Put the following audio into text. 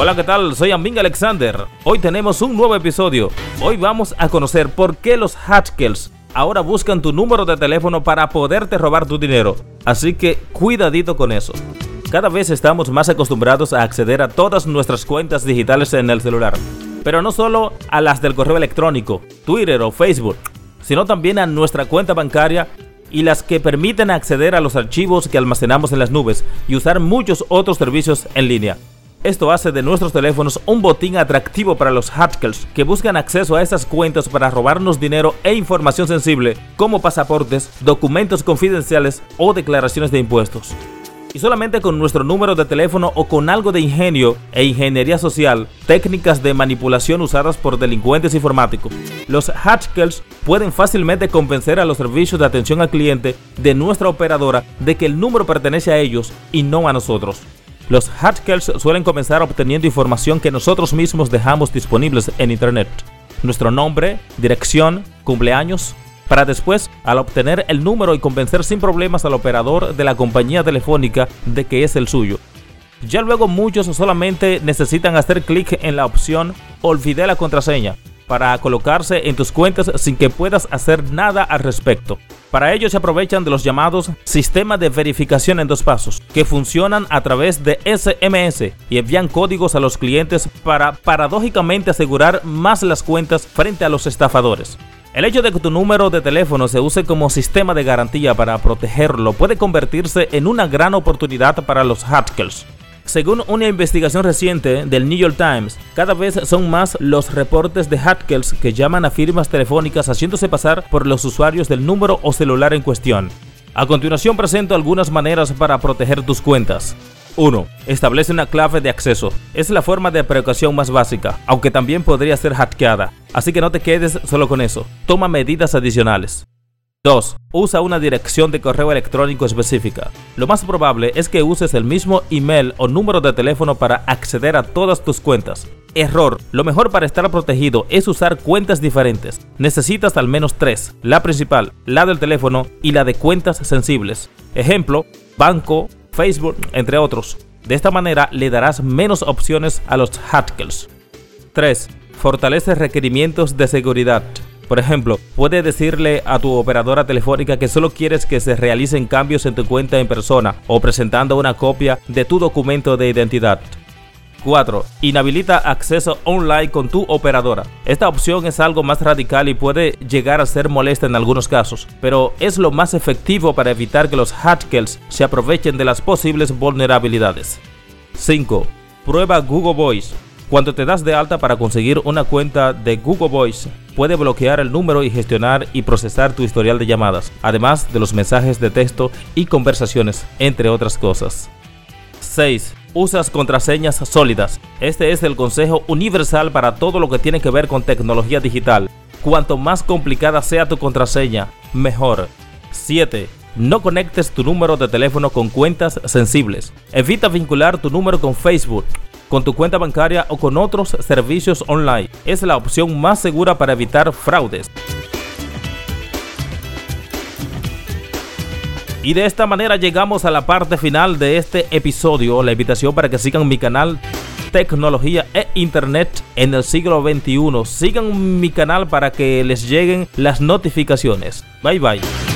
Hola, ¿qué tal? Soy Amin Alexander. Hoy tenemos un nuevo episodio. Hoy vamos a conocer por qué los hackers ahora buscan tu número de teléfono para poderte robar tu dinero. Así que cuidadito con eso. Cada vez estamos más acostumbrados a acceder a todas nuestras cuentas digitales en el celular. Pero no solo a las del correo electrónico, Twitter o Facebook, sino también a nuestra cuenta bancaria y las que permiten acceder a los archivos que almacenamos en las nubes y usar muchos otros servicios en línea. Esto hace de nuestros teléfonos un botín atractivo para los hackers que buscan acceso a esas cuentas para robarnos dinero e información sensible como pasaportes, documentos confidenciales o declaraciones de impuestos. Y solamente con nuestro número de teléfono o con algo de ingenio e ingeniería social, técnicas de manipulación usadas por delincuentes informáticos, los hackers pueden fácilmente convencer a los servicios de atención al cliente de nuestra operadora de que el número pertenece a ellos y no a nosotros. Los hackers suelen comenzar obteniendo información que nosotros mismos dejamos disponibles en Internet. Nuestro nombre, dirección, cumpleaños, para después, al obtener el número y convencer sin problemas al operador de la compañía telefónica de que es el suyo. Ya luego muchos solamente necesitan hacer clic en la opción Olvidé la contraseña para colocarse en tus cuentas sin que puedas hacer nada al respecto. Para ello se aprovechan de los llamados sistemas de verificación en dos pasos, que funcionan a través de SMS y envían códigos a los clientes para paradójicamente asegurar más las cuentas frente a los estafadores. El hecho de que tu número de teléfono se use como sistema de garantía para protegerlo puede convertirse en una gran oportunidad para los hackers. Según una investigación reciente del New York Times, cada vez son más los reportes de hackers que llaman a firmas telefónicas haciéndose pasar por los usuarios del número o celular en cuestión. A continuación presento algunas maneras para proteger tus cuentas. 1. Establece una clave de acceso. Es la forma de precaución más básica, aunque también podría ser hackeada, así que no te quedes solo con eso. Toma medidas adicionales. 2. Usa una dirección de correo electrónico específica. Lo más probable es que uses el mismo email o número de teléfono para acceder a todas tus cuentas. Error. Lo mejor para estar protegido es usar cuentas diferentes. Necesitas al menos tres. La principal, la del teléfono y la de cuentas sensibles. Ejemplo, banco, Facebook, entre otros. De esta manera le darás menos opciones a los hackers. 3. Fortalece requerimientos de seguridad. Por ejemplo, puedes decirle a tu operadora telefónica que solo quieres que se realicen cambios en tu cuenta en persona o presentando una copia de tu documento de identidad. 4. Inhabilita acceso online con tu operadora. Esta opción es algo más radical y puede llegar a ser molesta en algunos casos, pero es lo más efectivo para evitar que los hackers se aprovechen de las posibles vulnerabilidades. 5. Prueba Google Voice. Cuando te das de alta para conseguir una cuenta de Google Voice, puede bloquear el número y gestionar y procesar tu historial de llamadas, además de los mensajes de texto y conversaciones, entre otras cosas. 6. Usas contraseñas sólidas. Este es el consejo universal para todo lo que tiene que ver con tecnología digital. Cuanto más complicada sea tu contraseña, mejor. 7. No conectes tu número de teléfono con cuentas sensibles. Evita vincular tu número con Facebook, con tu cuenta bancaria o con otros servicios online. Es la opción más segura para evitar fraudes. Y de esta manera llegamos a la parte final de este episodio. La invitación para que sigan mi canal Tecnología e Internet en el siglo XXI. Sigan mi canal para que les lleguen las notificaciones. Bye bye.